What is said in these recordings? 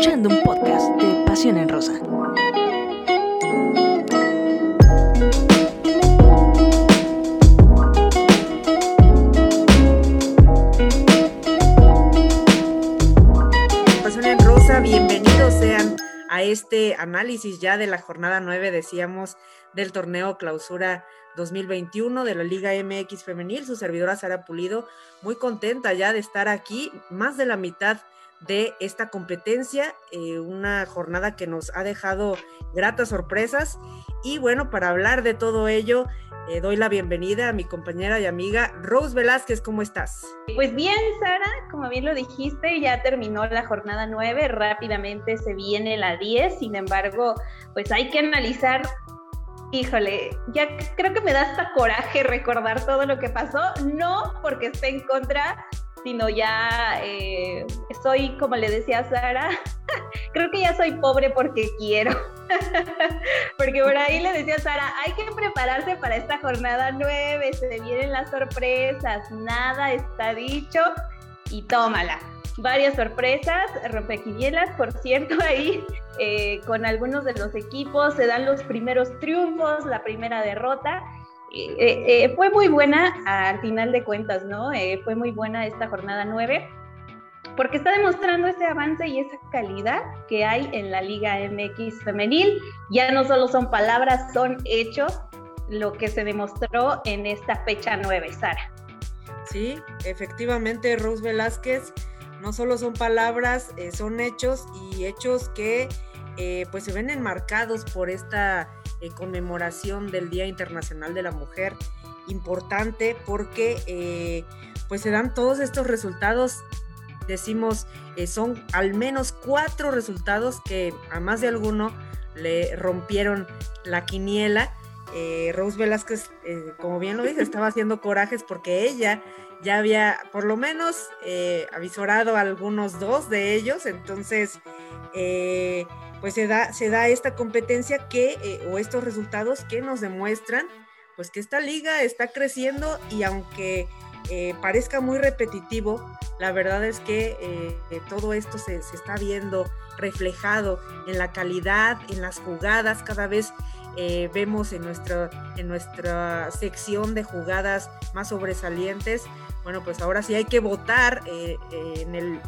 escuchando un podcast de Pasión en Rosa. Pasión en Rosa, bienvenidos sean a este análisis ya de la jornada 9, decíamos, del torneo clausura 2021 de la Liga MX Femenil. Su servidora Sara Pulido, muy contenta ya de estar aquí, más de la mitad de esta competencia, eh, una jornada que nos ha dejado gratas sorpresas. Y bueno, para hablar de todo ello, eh, doy la bienvenida a mi compañera y amiga Rose Velázquez, ¿cómo estás? Pues bien, Sara, como bien lo dijiste, ya terminó la jornada 9, rápidamente se viene la 10, sin embargo, pues hay que analizar Híjole, ya creo que me da hasta coraje recordar todo lo que pasó, no porque esté en contra, sino ya eh, soy, como le decía Sara, creo que ya soy pobre porque quiero. porque por ahí le decía Sara, hay que prepararse para esta jornada nueve, se vienen las sorpresas, nada está dicho y tómala. Varias sorpresas, rompequinielas, por cierto, ahí eh, con algunos de los equipos se dan los primeros triunfos, la primera derrota eh, eh, fue muy buena al final de cuentas, ¿no? Eh, fue muy buena esta jornada 9 porque está demostrando ese avance y esa calidad que hay en la Liga MX femenil. Ya no solo son palabras, son hechos lo que se demostró en esta fecha 9, Sara. Sí, efectivamente, Rose Velázquez, no solo son palabras, son hechos y hechos que pues se ven enmarcados por esta eh, conmemoración del Día Internacional de la Mujer importante porque eh, pues se dan todos estos resultados. Decimos eh, son al menos cuatro resultados que a más de alguno le rompieron la quiniela. Rose Velázquez, como bien lo dice, estaba haciendo corajes porque ella ya había por lo menos avisorado a algunos dos de ellos, entonces pues se da, se da esta competencia que, eh, o estos resultados que nos demuestran, pues que esta liga está creciendo y aunque eh, parezca muy repetitivo, la verdad es que eh, todo esto se, se, está viendo reflejado en la calidad, en las jugadas, cada vez vemos en en nuestra sección de jugadas más sobresalientes bueno, pues ahora sí hay que votar eh, eh, en, el,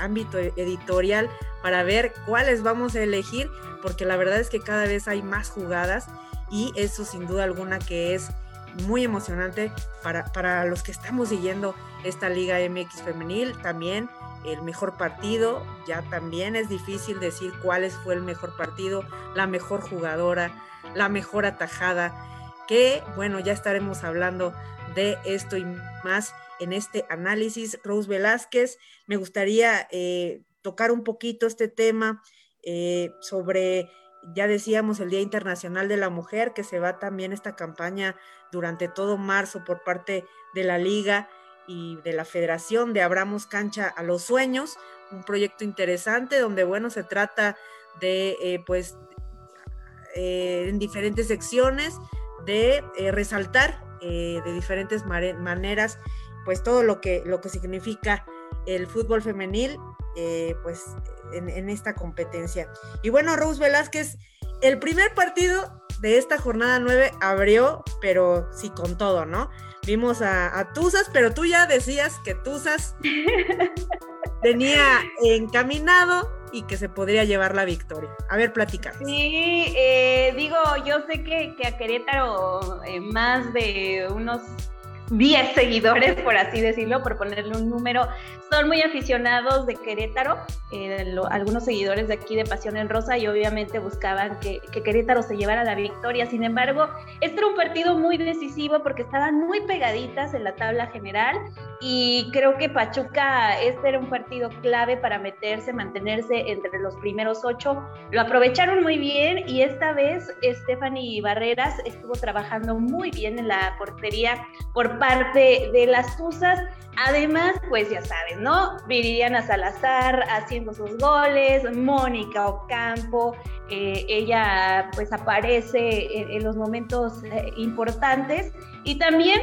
ámbito editorial para ver cuáles vamos a elegir, porque la verdad es que cada vez hay más jugadas y eso sin duda alguna que es muy emocionante para, para los que estamos siguiendo esta Liga MX femenil. También el mejor partido, ya también es difícil decir cuál fue el mejor partido, la mejor jugadora, la mejor atajada, que bueno, ya estaremos hablando de esto y más en este análisis. Rose Velázquez, me gustaría eh, tocar un poquito este tema eh, sobre, ya decíamos, el Día Internacional de la Mujer, que se va también esta campaña durante todo marzo por parte de la Liga y de la Federación de Abramos Cancha a los Sueños, un proyecto interesante donde, bueno, se trata de, eh, pues, en diferentes secciones, de resaltar de diferentes maneras pues todo lo que, lo que significa el fútbol femenil, eh, pues en, esta competencia. Y bueno, Rose Velázquez, el primer partido de esta jornada 9 abrió, pero sí con todo, ¿no? Vimos a, a Tuzas, pero tú ya decías que Tuzas tenía encaminado y que se podría llevar la victoria. A ver, platica. Sí, eh, digo, yo sé que, a Querétaro eh, más de unos 10 seguidores, por así decirlo, por ponerle un número. Son muy aficionados de Querétaro, eh, algunos seguidores de aquí de Pasión en Rosa y obviamente buscaban que, Querétaro se llevara la victoria. Sin embargo, este era un partido muy decisivo porque estaban muy pegaditas en la tabla general y creo que Pachuca, este era un partido clave para meterse, mantenerse entre los primeros ocho. Lo aprovecharon muy bien y esta vez Stephanie Barreras estuvo trabajando muy bien en la portería por parte de las Tuzas. Además, pues ya saben, ¿no? Viridiana Salazar haciendo sus goles, Mónica Ocampo, eh, ella pues aparece en, los momentos eh, importantes y también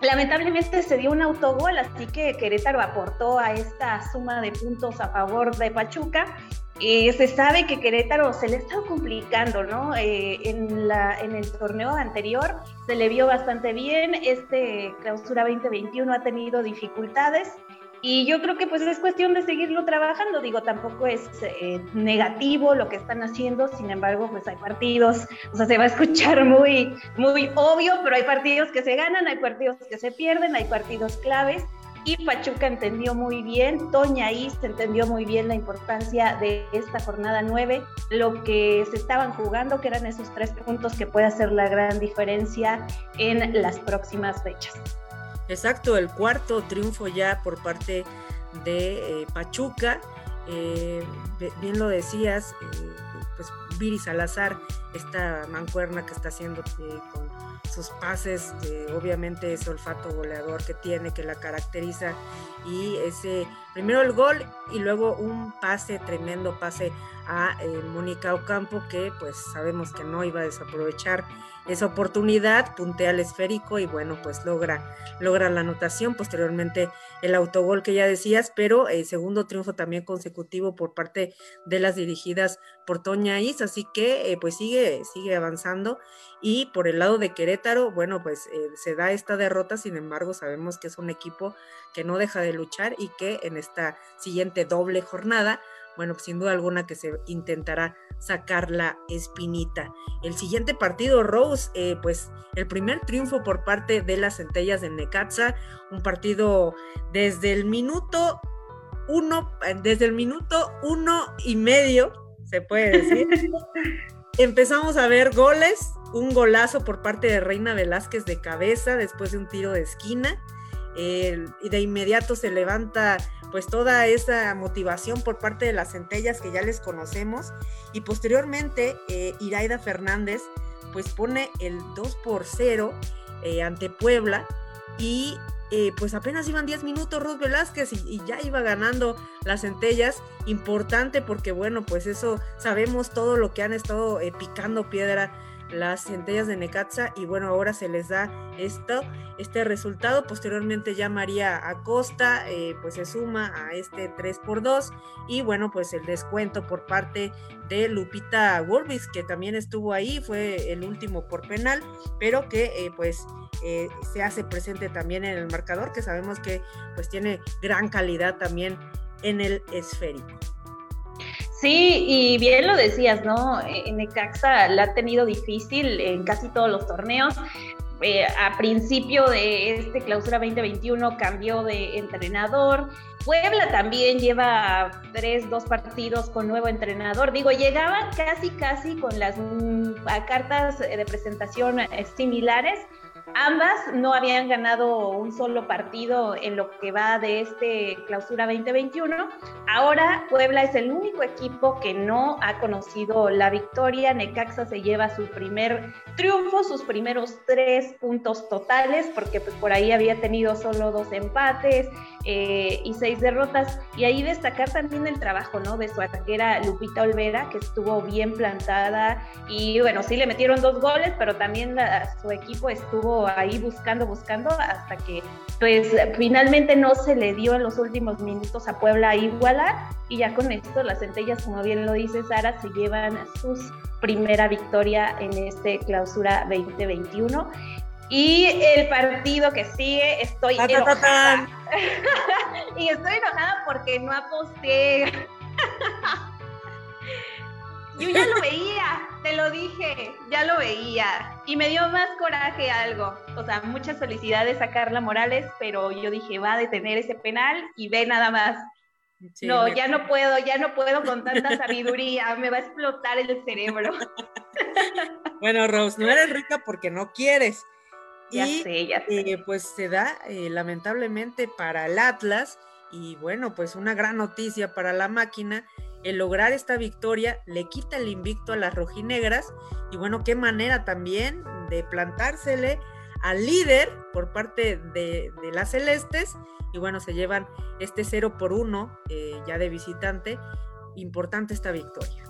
Lamentablemente se dio un autogol, así que Querétaro aportó a esta suma de puntos a favor de Pachuca eh, se sabe que Querétaro se le ha estado complicando, ¿no? Eh, en, la, en el torneo anterior se le vio bastante bien, este clausura 2021 ha tenido dificultades y yo creo que pues es cuestión de seguirlo trabajando, digo, tampoco es eh, negativo lo que están haciendo, sin embargo, pues hay partidos, o sea, se va a escuchar muy, muy obvio, pero hay partidos que se ganan, hay partidos que se pierden, hay partidos claves y Pachuca entendió muy bien, Toña Is entendió muy bien la importancia de esta jornada 9, lo que se estaban jugando, que eran esos tres puntos que puede hacer la gran diferencia en las próximas fechas. Exacto, el cuarto triunfo ya por parte de eh, Pachuca. Eh, bien lo decías, eh, pues Viri Salazar, esta mancuerna que está haciendo con sus pases, obviamente ese olfato goleador que tiene, que la caracteriza, y ese, primero el gol y luego un pase, tremendo pase a eh, Mónica Ocampo, que pues sabemos que no iba a desaprovechar esa oportunidad, puntea al esférico y bueno, pues logra, logra la anotación, posteriormente el autogol que ya decías, pero el segundo triunfo también consecutivo por parte de las dirigidas por Toña Is, así que eh, pues sigue, sigue avanzando. Y por el lado de Querétaro, bueno, pues eh, se da esta derrota, sin embargo sabemos que es un equipo que no deja de luchar y que en esta siguiente doble jornada bueno, pues, sin duda alguna que se intentará sacar la espinita. El siguiente partido, Rose, eh, pues el primer triunfo por parte de las centellas de Necaxa, un partido desde el minuto uno, eh, desde el minuto uno y medio, se puede decir. Empezamos a ver goles, un golazo por parte de Reina Velázquez de cabeza después de un tiro de esquina. y de inmediato se levanta pues toda esa motivación por parte de las centellas que ya les conocemos. Y posteriormente eh, Iraida Fernández pues pone el 2 por 0 eh, ante Puebla. Y eh, pues apenas iban 10 minutos Ruth Velázquez y, ya iba ganando las centellas, importante porque bueno pues eso sabemos todo lo que han estado picando piedra las centellas de Necaxa y bueno, ahora se les da esto, este resultado. Posteriormente ya María Acosta eh, pues se suma a este 3 por 2 y bueno, pues el descuento por parte de Lupita Wolvis que también estuvo ahí, fue el último por penal, pero que eh, pues eh, se hace presente también en el marcador, que sabemos que pues tiene gran calidad también en el esférico. Sí, y bien lo decías, ¿no? Necaxa la ha tenido difícil en casi todos los torneos. Eh, a principio de este clausura 2021 cambió de entrenador. Puebla también lleva tres, dos partidos con nuevo entrenador. Digo, llegaban casi, casi con las mm, cartas de presentación similares, Ambas no habían ganado un solo partido en lo que va de este clausura 2021. Ahora Puebla es el único equipo que no ha conocido la victoria. Necaxa se lleva su primer triunfo, sus primeros tres puntos totales, porque pues por ahí había tenido solo dos empates eh, y seis derrotas. Y ahí destacar también el trabajo ¿no? de su arquera Lupita Olvera, que estuvo bien plantada. Y bueno, sí le metieron dos goles, pero también su equipo estuvo ahí buscando, buscando, hasta que pues finalmente no se le dio en los últimos minutos a Puebla a igualar y ya con esto las centellas, como bien lo dice Sara, se llevan su primera victoria en este clausura 2021. Y el partido que sigue, estoy enojada. y estoy enojada porque no aposté. Yo ya lo veía, te lo dije, ya lo veía. Y me dio más coraje algo. O sea, muchas felicidades a Carla Morales, pero yo dije, va a detener ese penal y ve nada más. no, ya no puedo, ya no puedo con tanta sabiduría, me va a explotar el cerebro. bueno, Rose, no eres rica porque no quieres. Ya sé, ya sé. Eh, pues se da eh, lamentablemente para el Atlas y bueno, pues una gran noticia para la máquina el lograr esta victoria le quita el invicto a las rojinegras y bueno, qué manera también de plantársele al líder por parte de, las celestes y bueno, se llevan este 0 por 1 eh, ya de visitante. Importante esta victoria.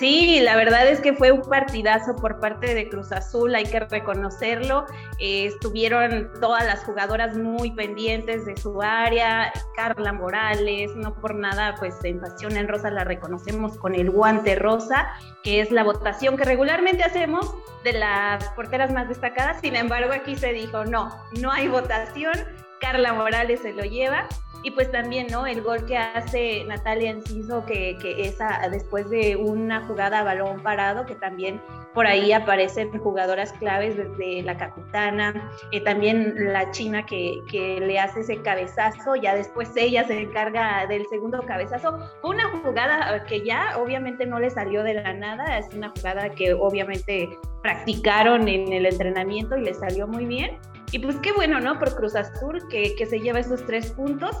Sí, la verdad es que fue un partidazo por parte de Cruz Azul, hay que reconocerlo. Eh, estuvieron todas las jugadoras muy pendientes de su área, Carla Morales, no por nada, pues en Pasión en Rosa la reconocemos con el guante rosa, que es la votación que regularmente hacemos de las porteras más destacadas. Sin embargo, aquí se dijo, no, no hay votación, Carla Morales se lo lleva y pues también, ¿no? El gol que hace Natalia Enciso, que, que es después de una jugada a balón parado, que también por ahí aparecen jugadoras claves desde la capitana, eh, también la china que, que, le hace ese cabezazo, ya después ella se encarga del segundo cabezazo. Fue una jugada que ya obviamente no le salió de la nada, es una jugada que obviamente practicaron en el entrenamiento y le salió muy bien. Y pues qué bueno, ¿no? Por Cruz Azul, que, que se lleva esos tres puntos.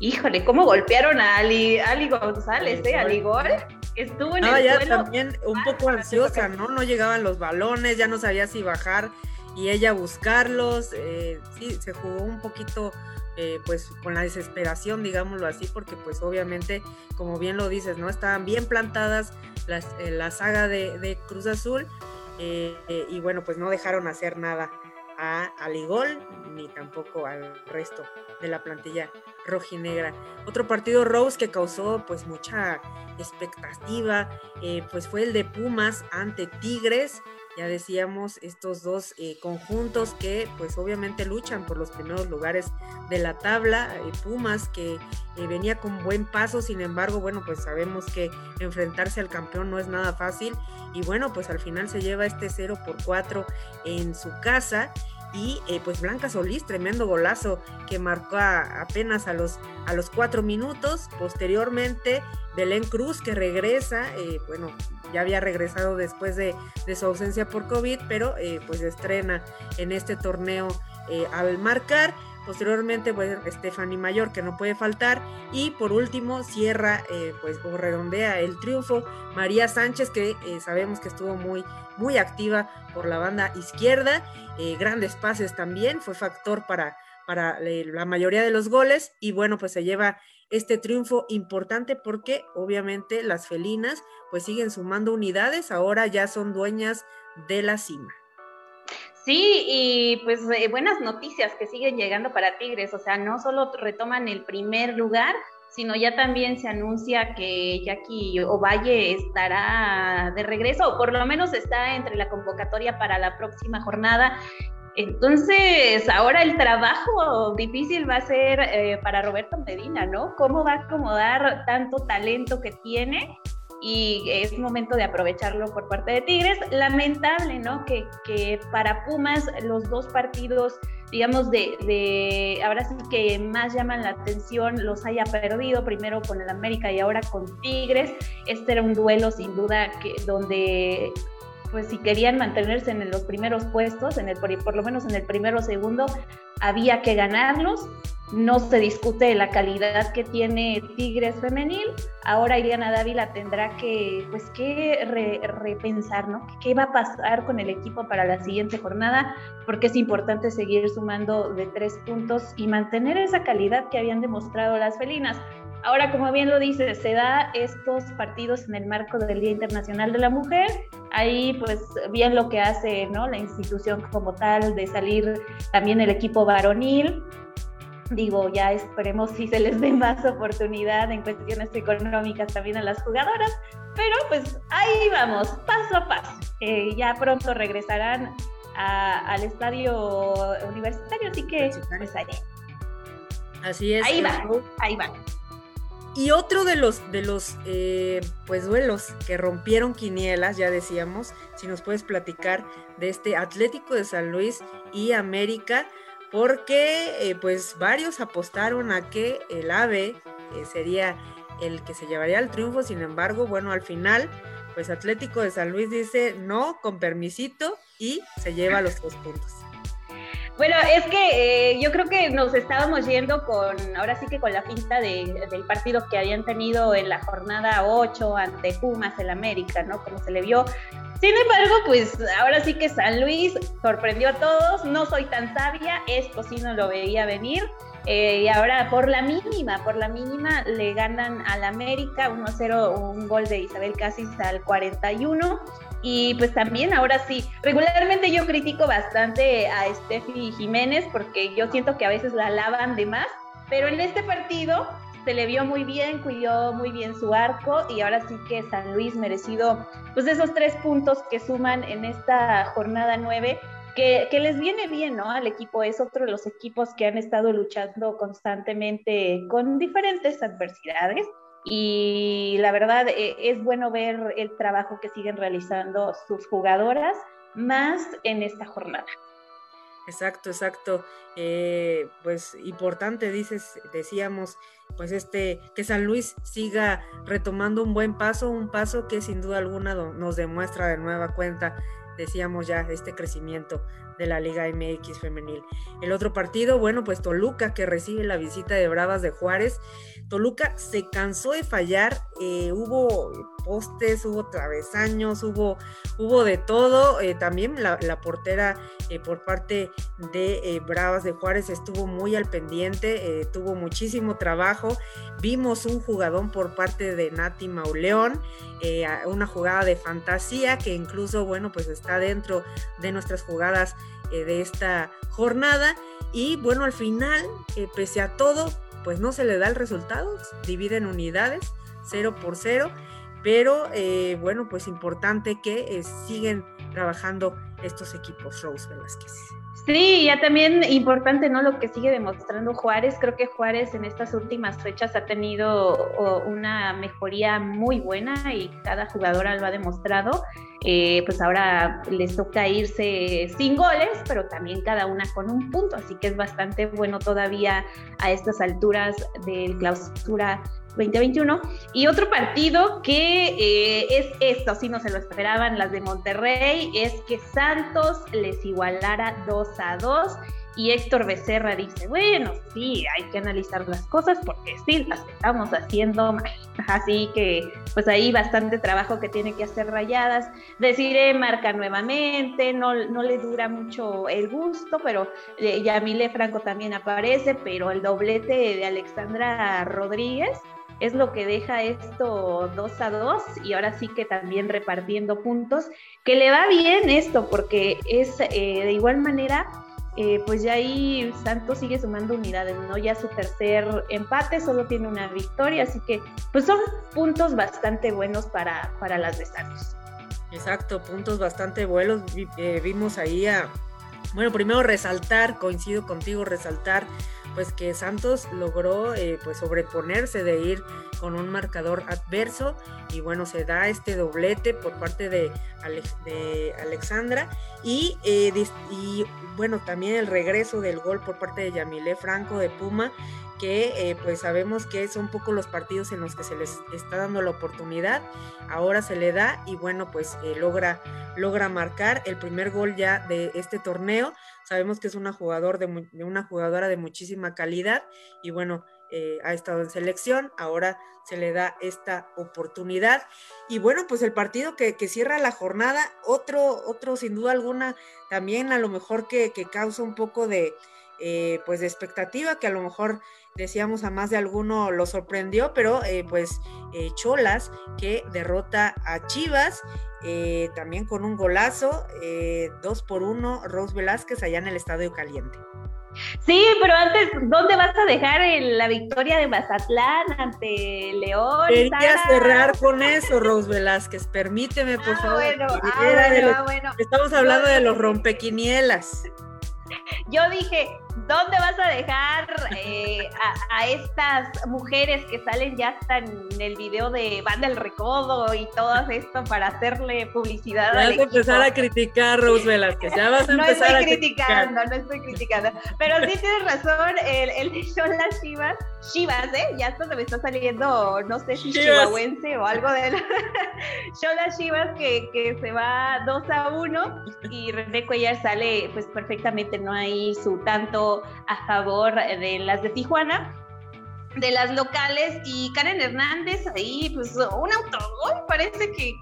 Híjole, cómo golpearon a Ali, Ali González, ¿eh? Ali Gol. Estuvo en el ya también un poco ansiosa, ¿no? No llegaban los balones, ya no sabía si bajar y ella buscarlos. Eh, sí, se jugó un poquito eh, pues con la desesperación, digámoslo así, porque pues obviamente, como bien lo dices, ¿no? Estaban bien plantadas las, eh, la saga de, de Cruz Azul y bueno, pues no dejaron hacer nada a Aligol ni tampoco al resto de la plantilla rojinegra. Otro partido Rose que causó pues mucha expectativa, eh, pues fue el de Pumas ante Tigres. Ya decíamos estos dos eh, conjuntos que pues obviamente luchan por los primeros lugares de la tabla. Eh, Pumas que venía con buen paso, sin embargo, bueno, pues sabemos que enfrentarse al campeón no es nada fácil. Y bueno, pues al final se lleva este 0 por 4 en su casa y eh, pues Blanca Solís, tremendo golazo que marcó apenas a los, a los cuatro minutos. Posteriormente, Belén Cruz que regresa, eh, bueno, ya había regresado después de, su ausencia por COVID, pero eh, pues estrena en este torneo al marcar. Posteriormente, pues Stephanie Mayor, que no puede faltar. Y por último, cierra, pues, o redondea el triunfo. María Sánchez, que sabemos que estuvo muy, muy activa por la banda izquierda. Eh, grandes pases también, fue factor para, para eh, la mayoría de los goles y bueno, pues se lleva este triunfo importante porque obviamente las felinas pues siguen sumando unidades, ahora ya son dueñas de la cima. Sí, y pues eh, buenas noticias que siguen llegando para Tigres, o sea, no solo retoman el primer lugar, sino ya también se anuncia que Jackie Ovalle estará de regreso, o por lo menos está entre la convocatoria para la próxima jornada. Entonces, ahora el trabajo difícil va a ser eh, para Roberto Medina, ¿no? ¿Cómo va a acomodar tanto talento que tiene? Y es momento de aprovecharlo por parte de Tigres. Lamentable, ¿no? Que, que para Pumas los dos partidos digamos, de, de, ahora sí que más llaman la atención, los haya perdido, primero con el América y ahora con Tigres. Este era un duelo sin duda que, donde pues si querían mantenerse en los primeros puestos, en el, por lo menos en el primero o segundo, había que ganarlos no se discute la calidad que tiene Tigres femenil. Ahora Iriana Dávila tendrá que, pues, que repensar, ¿no? ¿Qué va a pasar con el equipo para la siguiente jornada? Porque es importante seguir sumando de tres puntos y mantener esa calidad que habían demostrado las felinas. Ahora, como bien lo dice, se da estos partidos en el marco del Día Internacional de la Mujer. Ahí, pues, bien lo que hace, ¿no? La institución como tal de salir también el equipo varonil Digo, ya esperemos si se les dé más oportunidad en cuestiones económicas también a las jugadoras, pero pues ahí vamos, paso a paso. Eh, ya pronto regresarán al estadio universitario, así que pues ahí. Así es. Ahí va, ahí va. Y otro de los, de los eh, pues duelos que rompieron quinielas, ya decíamos, si nos puedes platicar de este Atlético de San Luis y América, porque eh, pues varios apostaron a que el AVE eh, sería el que se llevaría el triunfo, sin embargo, bueno, al final, pues Atlético de San Luis dice no, con permisito, y se lleva los dos puntos. Bueno, es que eh, yo creo que nos estábamos yendo con, ahora sí que con la pinta del partido que habían tenido en la jornada 8 ante Pumas, el América, ¿no? Como se le vio sin embargo, pues ahora sí que San Luis sorprendió a todos, no soy tan sabia, esto sí no lo veía venir. Eh, y ahora por la mínima, por la mínima le ganan al América 1-0, un gol de Isabel Casis al 41. Y pues también ahora sí, regularmente yo critico bastante a Steffi Jiménez porque yo siento que a veces la lavan de más, pero en este partido se le vio muy bien, cuidó muy bien su arco y ahora sí que San Luis merecido pues esos tres puntos que suman en esta jornada nueve, que, les viene bien, ¿no? Al equipo es otro de los equipos que han estado luchando constantemente con diferentes adversidades y la verdad eh, es bueno ver el trabajo que siguen realizando sus jugadoras más en esta jornada. Exacto, exacto. Eh, pues importante, dices, decíamos, pues este, que San Luis siga retomando un buen paso, un paso que sin duda alguna nos demuestra de nueva cuenta, decíamos ya, este crecimiento de la Liga MX femenil. El otro partido, bueno, pues Toluca que recibe la visita de Bravas de Juárez. Toluca se cansó de fallar, eh, hubo postes, hubo travesaños, hubo, hubo de todo. Eh, también la, portera eh, por parte de Bravas de Juárez estuvo muy al pendiente, tuvo muchísimo trabajo. Vimos un jugadón por parte de Nati Mauleón, una jugada de fantasía que incluso, bueno, pues está dentro de nuestras jugadas de esta jornada. Y bueno, al final, pese a todo, pues no se le da el resultado, divide en unidades, 0 por 0, pero eh, bueno, pues importante que eh, siguen trabajando estos equipos, Rose Velázquez. Sí, ya también importante, ¿no? Lo que sigue demostrando Juárez. Creo que Juárez en estas últimas fechas ha tenido una mejoría muy buena y cada jugadora lo ha demostrado. Eh, pues ahora les toca irse sin goles, pero también cada una con un punto, así que es bastante bueno todavía a estas alturas del clausura 2021. Y otro partido que eh, es esto, si no se lo esperaban las de Monterrey, es que Santos les igualara 2 a 2 y Héctor Becerra dice, bueno, sí, hay que analizar las cosas porque sí, las estamos haciendo mal. Así que pues ahí bastante trabajo que tiene que hacer Rayadas. Deciré marca nuevamente, no, no le dura mucho el gusto, pero eh, Yamile Franco también aparece, pero el doblete de Alexandra Rodríguez es lo que deja esto 2 a 2 y ahora sí que también repartiendo puntos, que le va bien esto porque es eh, de igual manera eh, pues ya ahí Santos sigue sumando unidades, ¿no? Ya su tercer empate, solo tiene una victoria, así que pues son puntos bastante buenos para, para las de Santos. Exacto, puntos bastante buenos. Eh, vimos ahí a, bueno, primero resaltar, coincido contigo, resaltar pues que Santos logró eh, pues sobreponerse de ir con un marcador adverso y bueno se da este doblete por parte de, de Alexandra y, eh, y, bueno también el regreso del gol por parte de Yamilé Franco de Puma que eh, pues sabemos que son poco los partidos en los que se les está dando la oportunidad, ahora se le da y bueno pues logra, logra marcar el primer gol ya de este torneo, Sabemos que es una, jugador de, una jugadora de muchísima calidad y bueno, eh, ha estado en selección, ahora se le da esta oportunidad. Y bueno, pues el partido que, cierra la jornada, otro, otro sin duda alguna, también a lo mejor que, causa un poco de, eh, pues de expectativa, que a lo mejor decíamos a más de alguno lo sorprendió, pero eh, pues Cholas que derrota a Chivas eh, también con un golazo, eh, dos por uno, Rose Velázquez allá en el Estadio Caliente. Sí, pero antes, ¿dónde vas a dejar la victoria de Mazatlán ante León? Quería cerrar con eso, Rose Velázquez. Permíteme, por ah, favor. Bueno, ah, bueno, Estamos hablando de los rompequinielas. Yo dije, ¿dónde vas a dejar eh, a, estas mujeres que salen ya hasta en el video de Banda el Recodo y todo esto para hacerle publicidad? Ya vas a empezar a criticar, Rose Velázquez, ya vas a empezar a criticar. No estoy criticando, no estoy criticando. Pero sí tienes razón, el, el de las Chivas, Chivas, ¿eh? Ya esto se me está saliendo, no sé si chihuahuense o algo de la... las Chivas que, que se va 2 a 1 y René Cuellar sale pues perfectamente, no hay su tanto a favor de las de Tijuana de las locales y Karen Hernández ahí, pues un autogol, parece que,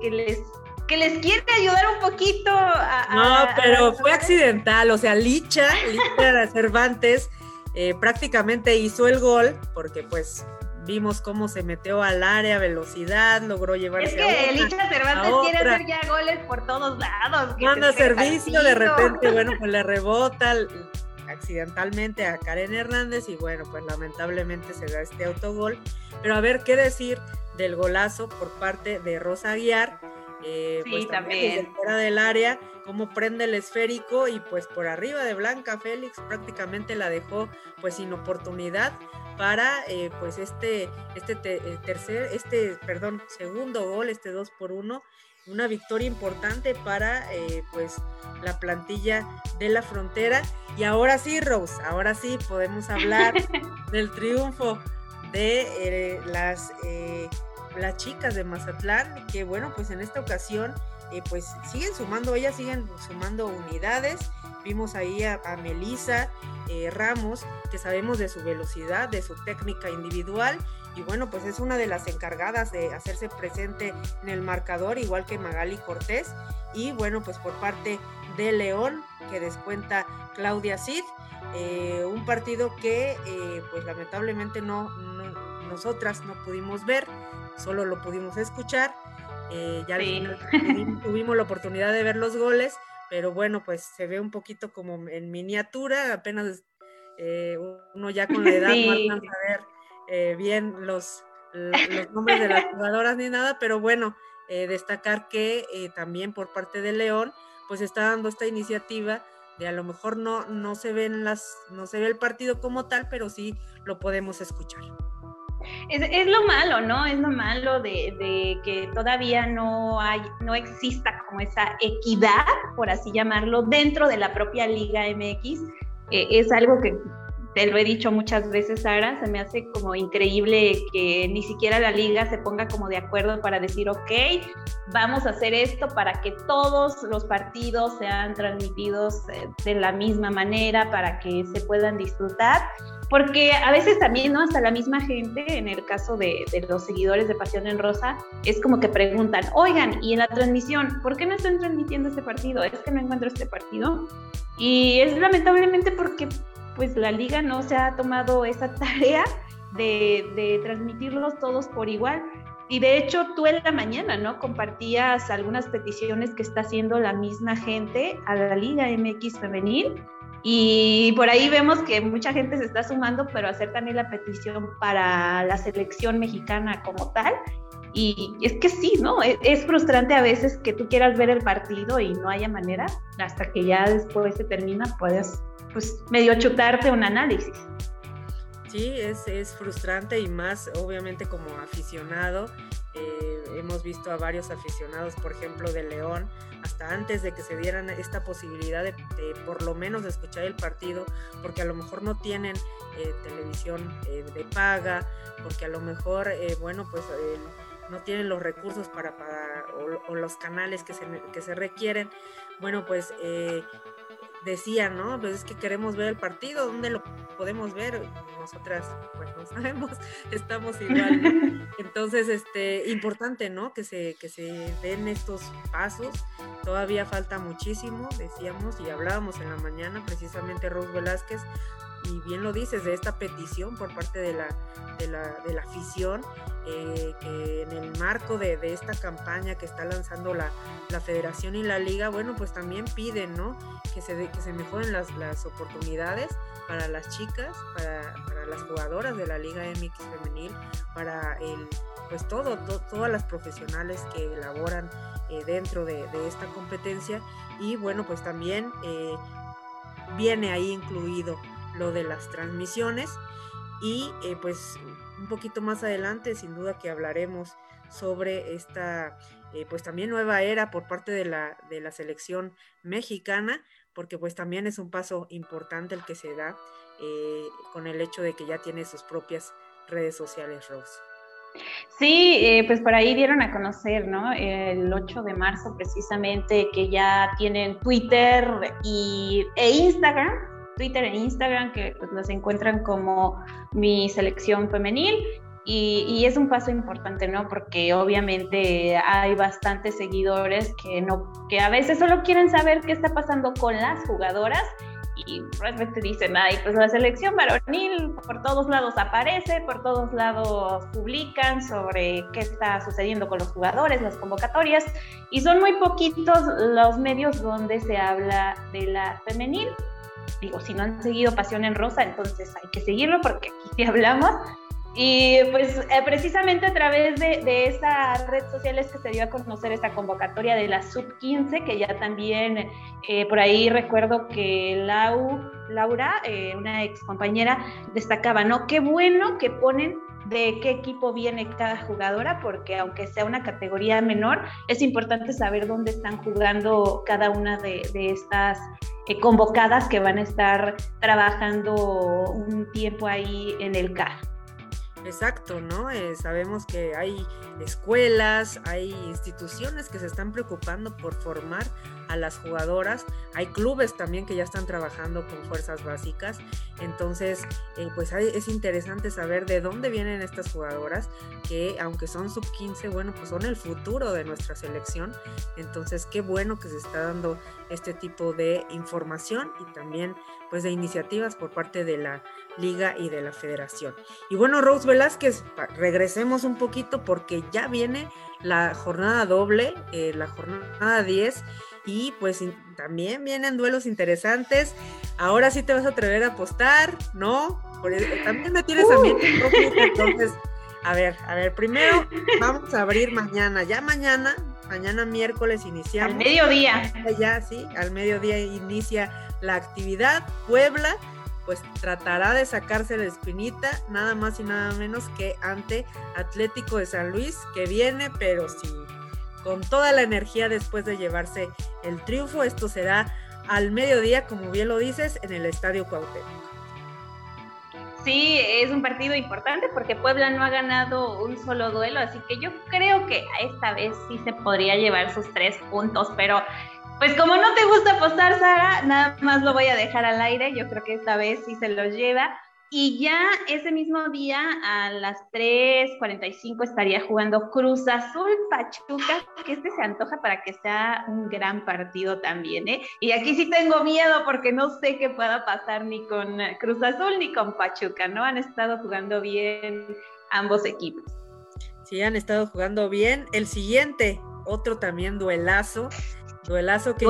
que, les que les quiere ayudar un poquito a... No, pero fue accidental, o sea, Licha, Licha Cervantes, eh, prácticamente hizo el gol, porque pues vimos cómo se metió al área, velocidad, logró llevarse es que Elicha Cervantes quiere hacer ya goles por todos lados. Manda servicio, de repente, bueno, pues le rebota accidentalmente a Karen Hernández y bueno, pues lamentablemente se da este autogol. Pero a ver qué decir del golazo por parte de Rosa Aguiar. Eh, sí, pues también. fuera del área, cómo prende el esférico y pues por arriba de Blanca Félix prácticamente la dejó pues sin oportunidad para eh, pues este, este eh, tercer, este, perdón, segundo gol, este 2 por 1 una victoria importante para eh, pues la plantilla de la frontera. Y ahora sí, Rose, ahora sí podemos hablar del triunfo de eh, las, eh, las chicas de Mazatlán, que bueno, pues en esta ocasión pues siguen sumando, ellas siguen sumando unidades. Vimos ahí a, a Melisa Ramos, que sabemos de su velocidad, de su técnica individual y bueno, pues es una de las encargadas de hacerse presente en el marcador, igual que Magali Cortés. Y bueno, pues por parte de León, que descuenta Claudia Cid, eh, un partido que eh, pues lamentablemente no, nosotras no pudimos ver, solo lo pudimos escuchar. Eh, ya tuvimos la oportunidad de ver los goles, pero bueno, pues se ve un poquito como en miniatura, apenas uno ya con la edad no alcanza a ver eh, bien los, los nombres de las jugadoras ni nada, pero bueno, eh, destacar que eh, también por parte de León, pues está dando esta iniciativa de a lo mejor no, no se ven las, no se ve el partido como tal, pero sí lo podemos escuchar. Es, es, lo malo, ¿no? Es lo malo de, de, que todavía no hay, no exista como esa equidad, por así llamarlo, dentro de la propia Liga MX. es algo que te lo he dicho muchas veces, Sara, se me hace como increíble que ni siquiera la liga se ponga como de acuerdo para decir, ok, vamos a hacer esto para que todos los partidos sean transmitidos eh, de la misma manera, para que se puedan disfrutar, porque a veces también, ¿no? Hasta la misma gente, en el caso de, de los seguidores de Pasión en Rosa, es como que preguntan, oigan, y en la transmisión, ¿por qué no están transmitiendo este partido? Es que no encuentro este partido. Y es lamentablemente porque pues la liga no se ha tomado esa tarea de, transmitirlos todos por igual. Y de hecho tú en la mañana, ¿no? Compartías algunas peticiones que está haciendo la misma gente a la Liga MX femenil. Y por ahí vemos que mucha gente se está sumando, pero hacer también la petición para la selección mexicana como tal. Y es que sí, ¿no? Es, es, frustrante a veces que tú quieras ver el partido y no haya manera, hasta que ya después se termina, puedes pues medio chutarte un análisis. Sí, es, es frustrante y más obviamente como aficionado. Eh, hemos visto a varios aficionados, por ejemplo, de León, hasta antes de que se dieran esta posibilidad de, por lo menos escuchar el partido, porque a lo mejor no tienen eh, televisión eh, de paga, porque a lo mejor, bueno, pues no tienen los recursos para pagar o, los canales que se, que se requieren. Bueno, pues decían, ¿no? Pues es que queremos ver el partido, ¿dónde lo podemos ver? Nosotras, pues no sabemos, estamos igual. Entonces, este, importante, ¿no? Que se, que se den estos pasos. Todavía falta muchísimo, decíamos, y hablábamos en la mañana, precisamente Rose Velázquez, y bien lo dices, de esta petición por parte de la, de la, de la afición, eh, que en el marco de, de, esta campaña que está lanzando la, la, federación y la liga, bueno, pues también piden, ¿no? Que se, que se mejoren las, las oportunidades para las chicas, para, para, las jugadoras de la Liga MX femenil, para el, pues todo, todas las profesionales que elaboran eh, dentro de, esta competencia y bueno, pues también eh, viene ahí incluido lo de las transmisiones y eh, pues un poquito más adelante sin duda que hablaremos sobre esta eh, pues también nueva era por parte de la, de la selección mexicana porque pues también es un paso importante el que se da eh, con el hecho de que ya tiene sus propias redes sociales Rose. Sí, pues por ahí dieron a conocer, ¿no? El 8 de marzo precisamente que ya tienen Twitter y, e Instagram Twitter e Instagram, que pues, nos encuentran como mi selección femenil. Y, y, es un paso importante, ¿no? Porque obviamente hay bastantes seguidores que, no, que a veces solo quieren saber qué está pasando con las jugadoras y realmente dicen, ay, pues la selección varonil por todos lados aparece, por todos lados publican sobre qué está sucediendo con los jugadores, las convocatorias, y son muy poquitos los medios donde se habla de la femenil. Digo, si no han seguido Pasión en Rosa, entonces hay que seguirlo porque aquí sí hablamos. Y pues eh, precisamente a través de, de, esa red social es que se dio a conocer esta convocatoria de la Sub-15, que ya también eh, por ahí recuerdo que Lau, Laura, eh, una ex compañera, destacaba, ¿no? Qué bueno que ponen de qué equipo viene cada jugadora, porque aunque sea una categoría menor, es importante saber dónde están jugando cada una de, estas convocadas que van a estar trabajando un tiempo ahí en el CAR. Exacto, ¿no? Eh, sabemos que hay escuelas, hay instituciones que se están preocupando por formar a las jugadoras, hay clubes también que ya están trabajando con fuerzas básicas, entonces eh, pues es interesante saber de dónde vienen estas jugadoras, que aunque son sub 15, bueno, pues son el futuro de nuestra selección, entonces qué bueno que se está dando este tipo de información y también pues de iniciativas por parte de la liga y de la federación. Y bueno, Rose Velázquez, regresemos un poquito porque ya viene la jornada doble, eh, la jornada 10 y pues también vienen duelos interesantes. Ahora sí te vas a atrever a apostar, ¿no? E, también me tienes a mí, entonces, a ver, a ver, primero vamos a abrir mañana, ya mañana, mañana miércoles iniciamos. Al mediodía. Ya, sí, al mediodía inicia la actividad. Puebla pues tratará de sacarse la espinita, nada más y nada menos que ante Atlético de San Luis, que viene, pero sí, con toda la energía después de llevarse el triunfo. Esto será al mediodía, como bien lo dices, en el Estadio Cuauhtémoc. Sí, es un partido importante porque Puebla no ha ganado un solo duelo, así que yo creo que esta vez sí se podría llevar sus tres puntos, pero pues como no te gusta apostar, Sara, nada más lo voy a dejar al aire. Yo creo que esta vez sí se lo lleva. Y ya ese mismo día, a las 3.45, estaría jugando Cruz Azul Pachuca, que este se antoja para que sea un gran partido también, ¿eh? Y aquí sí tengo miedo porque no sé qué pueda pasar ni con Cruz Azul ni con Pachuca, ¿no? Han estado jugando bien ambos equipos. Sí, han estado jugando bien. El siguiente, otro también duelazo, Duelazo que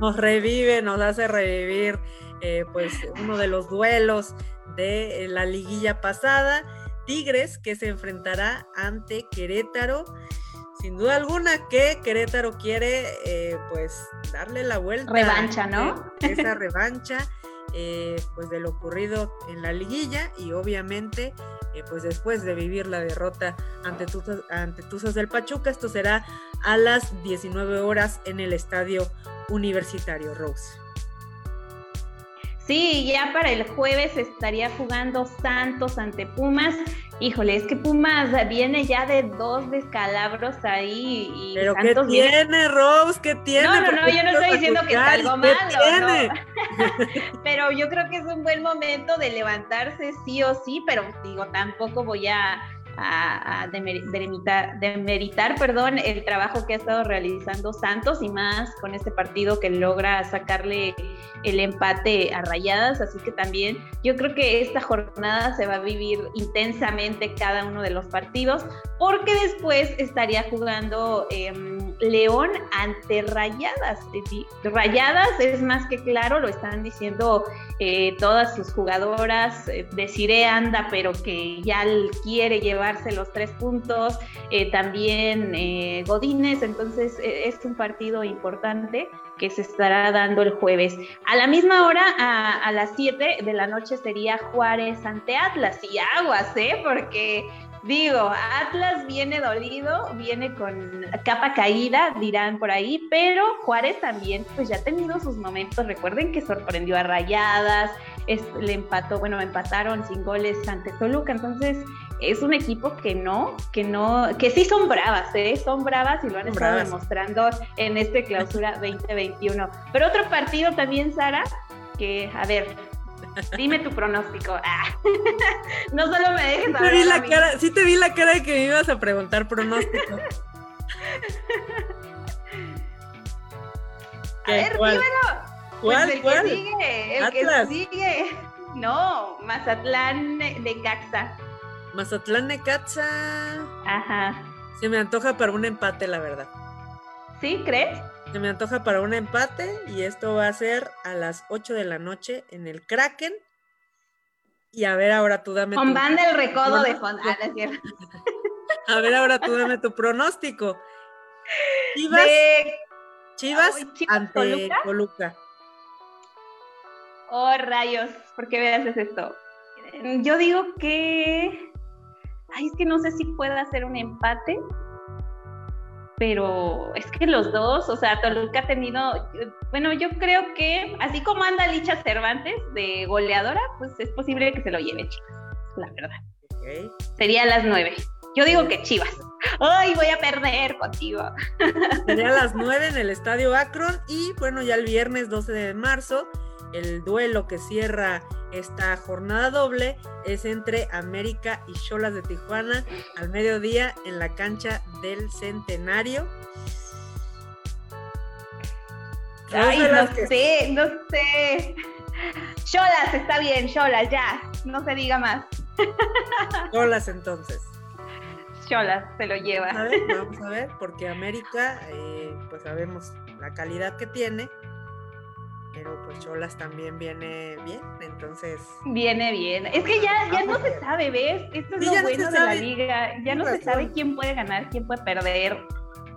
nos revive, nos hace revivir eh, pues uno de los duelos de la liguilla pasada. Tigres que se enfrentará ante Querétaro. Sin duda alguna que Querétaro quiere eh, pues darle la vuelta. Revancha, ¿no? Esa revancha. Eh, pues de lo ocurrido en la liguilla y obviamente eh, pues después de vivir la derrota ante Tuzos, ante del Pachuca, esto será a las 19 horas en el Estadio Universitario Rose. Sí, ya para el jueves estaría jugando Santos ante Pumas. Híjole, es que Pumas viene ya de dos descalabros ahí. Y ¿Pero qué tiene, Rose? ¿Qué tiene? No, no, no, yo no estoy diciendo que es algo malo. Tiene? pero yo creo que es un buen momento de levantarse sí o sí, pero digo, tampoco voy a a, demeritar, perdón, el trabajo que ha estado realizando Santos y más con este partido que logra sacarle el empate a rayadas. Así que también yo creo que esta jornada se va a vivir intensamente cada uno de los partidos porque después estaría jugando em, León ante rayadas. Rayadas es más que claro, lo están diciendo eh, todas sus jugadoras. Eh, Deciré anda, pero que ya quiere llevar los tres puntos, eh, también eh, Godínez, entonces eh, es un partido importante que se estará dando el jueves. A la misma hora, a, las 7 de la noche sería Juárez ante Atlas y aguas, ¿eh? Porque Digo, Atlas viene dolido, viene con capa caída, dirán por ahí, pero Juárez también, pues ya ha tenido sus momentos. Recuerden que sorprendió a Rayadas, le empató, bueno, empataron sin goles ante Toluca, entonces es un equipo que no, que no, que sí son bravas, ¿eh? son bravas y lo han estado demostrando en este clausura 2021. Pero otro partido también, Sara, que, a ver, Dime tu pronóstico. Ah. no solo me dejes sí te, vi la cara, sí te vi la cara de que me ibas a preguntar pronóstico. a ver, dímelo. ¿Cuál, pues el cuál? que sigue, el Atlas. que sigue. No, Mazatlán de Caxa. Mazatlán Necaxa. Ajá. Se me antoja para un empate, la verdad. ¿Sí, crees? Se me antoja para un empate y esto va a ser a las 8 de la noche en el Kraken. Y a ver, ahora tú dame Con tu, banda el recodo de fondo. Ah, no a ver, ahora tú dame tu pronóstico. Chivas, De... Chivas ante Toluca. Toluca. Oh, rayos, ¿por qué me haces esto? Yo digo que. Ay, es que no sé si pueda hacer un empate, pero es que los dos, o sea, Toluca ha tenido. Bueno, yo creo que, así como anda Licha Cervantes de goleadora, pues es posible que se lo lleve Chivas, la verdad. Ok. Sería a las nueve. Yo digo que Chivas. Ay, voy a perder contigo. Sería a las 9 en el Estadio Akron y bueno, ya el viernes 12 de marzo, el duelo que cierra esta jornada doble es entre América y Cholas de Tijuana al mediodía en la cancha del Centenario. Ay, no sé, no sé. Cholas, está bien, Cholas, ya. No se diga más. Cholas entonces. Cholas se lo lleva. A ver, vamos a ver, porque América, eh, pues sabemos la calidad que tiene, pero pues Cholas también viene bien, entonces Viene bien. Es que ya, ya no Vamos a se sabe, ¿ves? Esto es Sí, lo no bueno de la liga. Ya no se sabe quién puede ganar, quién puede perder.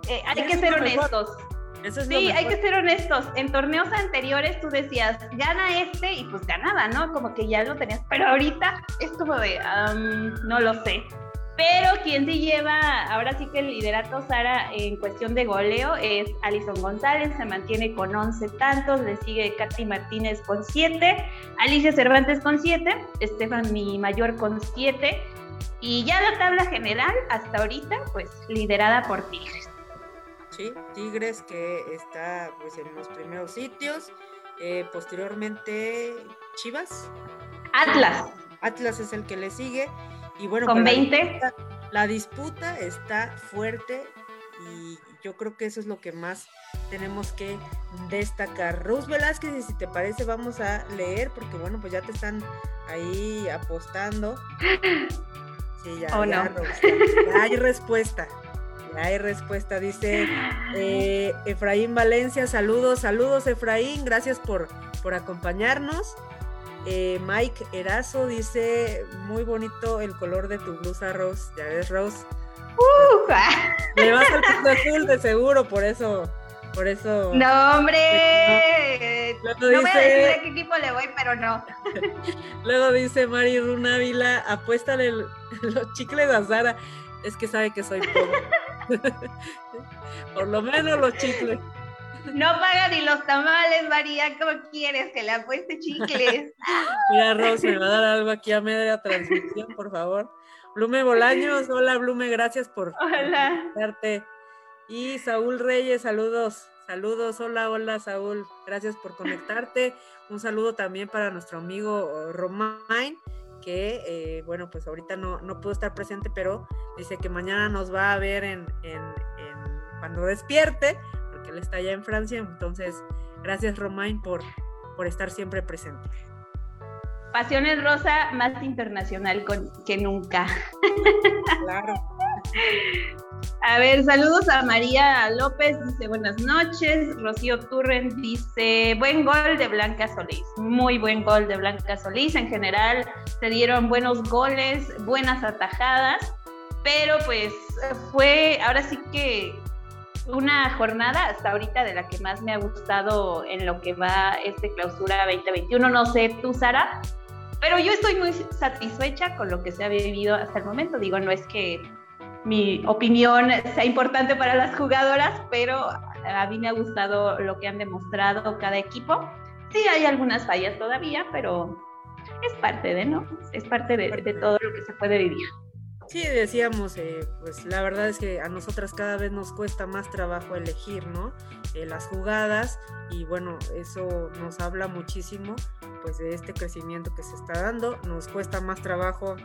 Eh, hay que ser honestos. eso es Sí, hay que ser honestos. En torneos anteriores tú decías, gana este y pues ganaba, ¿no? Como que ya lo tenías. Pero ahorita es como de, am, no lo sé. Pero quien sí lleva ahora sí que el liderato, Sara, en cuestión de goleo es Alison González, se mantiene con 11 tantos, le sigue Katy Martínez con 7, Alicia Cervantes con 7, Estefan Mi Mayor con 7. Y ya la tabla general, hasta ahorita, pues liderada por Tigres. Sí, Tigres que está pues en los primeros sitios. eh, posteriormente Chivas. Atlas, Atlas es el que le sigue. Y bueno, con pues, la 20. disputa- La disputa está fuerte y yo creo que eso es lo que más tenemos que destacar. Rose Velázquez, y si te parece, vamos a leer, porque bueno, pues ya te están ahí apostando. Sí, ya, Oh, ya, no. Rose, ya- ya hay respuesta. Ya hay respuesta, dice eh, Efraín Valencia, saludos, saludos Efraín, gracias por, por acompañarnos. Eh, Mike Erazo dice, muy bonito el color de tu blusa, Rose. Ya ves, Rose. Uh, Le vas al Cruz Azul de seguro, por eso, por eso. No, hombre. Luego No voy a decir dice, a qué equipo le voy, pero no. luego dice Mari Runa Ávila, apuéstale los chicles a Sara. Es que sabe que soy pobre. por lo menos los chicles. No paga ni los tamales, María. ¿Cómo quieres que le apueste chicles? Mira, Rose, me va a dar algo aquí a media transmisión, por favor. Blume Bolaños, hola Blume, gracias por Hola. conectarte. Y Saúl Reyes, saludos, saludos, hola, hola Saúl, gracias por conectarte. Un saludo también para nuestro amigo eh, Romain, que eh, bueno, pues ahorita no, no pudo estar presente, pero dice que mañana nos va a ver en, en- en- cuando despierte, porque él está allá en Francia. Entonces, gracias Romain por, por estar siempre presente. Pasiones Rosa más internacional con- que nunca. Claro. A ver, saludos a María López, dice buenas noches. Rocío Turren dice buen gol de Blanca Solís. Muy buen gol de Blanca Solís. En general se dieron buenos goles, buenas atajadas, pero pues fue ahora sí que una jornada hasta ahorita de la que más me ha gustado en lo que va este clausura 2021. No sé, tú, Sara, pero yo estoy muy satisfecha con lo que se ha vivido hasta el momento. Digo, no es que mi opinión sea importante para las jugadoras, pero a mí me ha gustado lo que han demostrado cada equipo. Sí, hay algunas fallas todavía, pero es parte de, ¿no? Es parte de, de todo lo que se puede vivir. Sí, decíamos, eh, pues la verdad es que a nosotras cada vez nos cuesta más trabajo elegir, ¿no? Eh, las jugadas y bueno, eso nos habla muchísimo pues de este crecimiento que se está dando. Nos cuesta más trabajo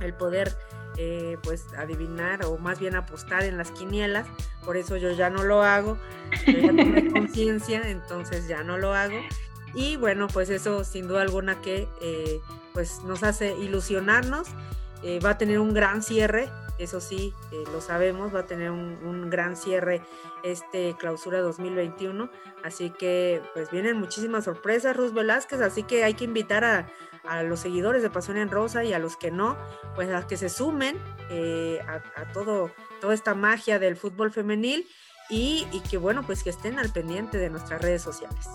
el poder eh, pues adivinar o más bien apostar en las quinielas, por eso yo ya no lo hago, yo ya tomé conciencia, entonces ya no lo hago. Y bueno, pues eso sin duda alguna que eh, pues nos hace ilusionarnos. Eh, va a tener un gran cierre, eso sí, eh, lo sabemos, va a tener un, gran cierre este clausura 2021. Así que pues vienen muchísimas sorpresas, Ruz Velázquez, así que hay que invitar a, los seguidores de Pasión en Rosa y a los que no, pues a que se sumen a, a todo, toda esta magia del fútbol femenil y, que bueno, pues que estén al pendiente de nuestras redes sociales.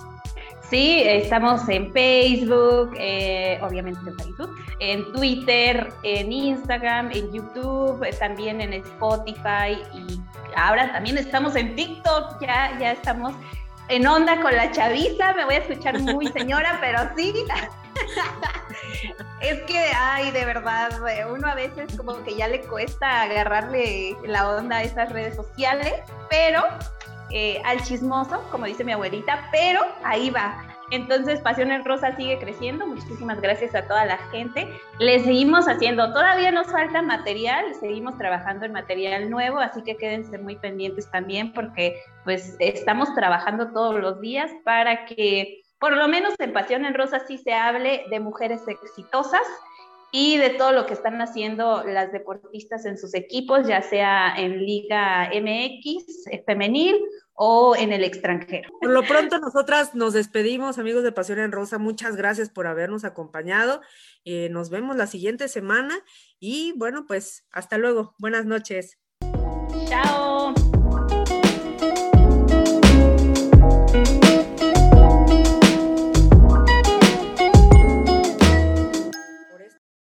Sí, estamos en Facebook, eh, obviamente en Facebook, en Twitter, en Instagram, en YouTube, también en Spotify y ahora también estamos en TikTok, ya, ya estamos en onda con la chaviza, me voy a escuchar muy señora, pero sí. es que, ay, de verdad, uno a veces como que ya le cuesta agarrarle la onda a esas redes sociales, pero eh, al chismoso, como dice mi abuelita, pero ahí va. Entonces, Pasión en Rosa sigue creciendo. Muchísimas gracias a toda la gente. Le seguimos haciendo, todavía nos falta material, seguimos trabajando en material nuevo, así que quédense muy pendientes también porque pues estamos trabajando todos los días para que por lo menos en Pasión en Rosa sí se hable de mujeres exitosas y de todo lo que están haciendo las deportistas en sus equipos, ya sea en Liga MX eh, femenil o en el extranjero. Por lo pronto nosotras nos despedimos, amigos de Pasión en Rosa, muchas gracias por habernos acompañado. Eh, nos vemos la siguiente semana y bueno, pues hasta luego. Buenas noches. Chao.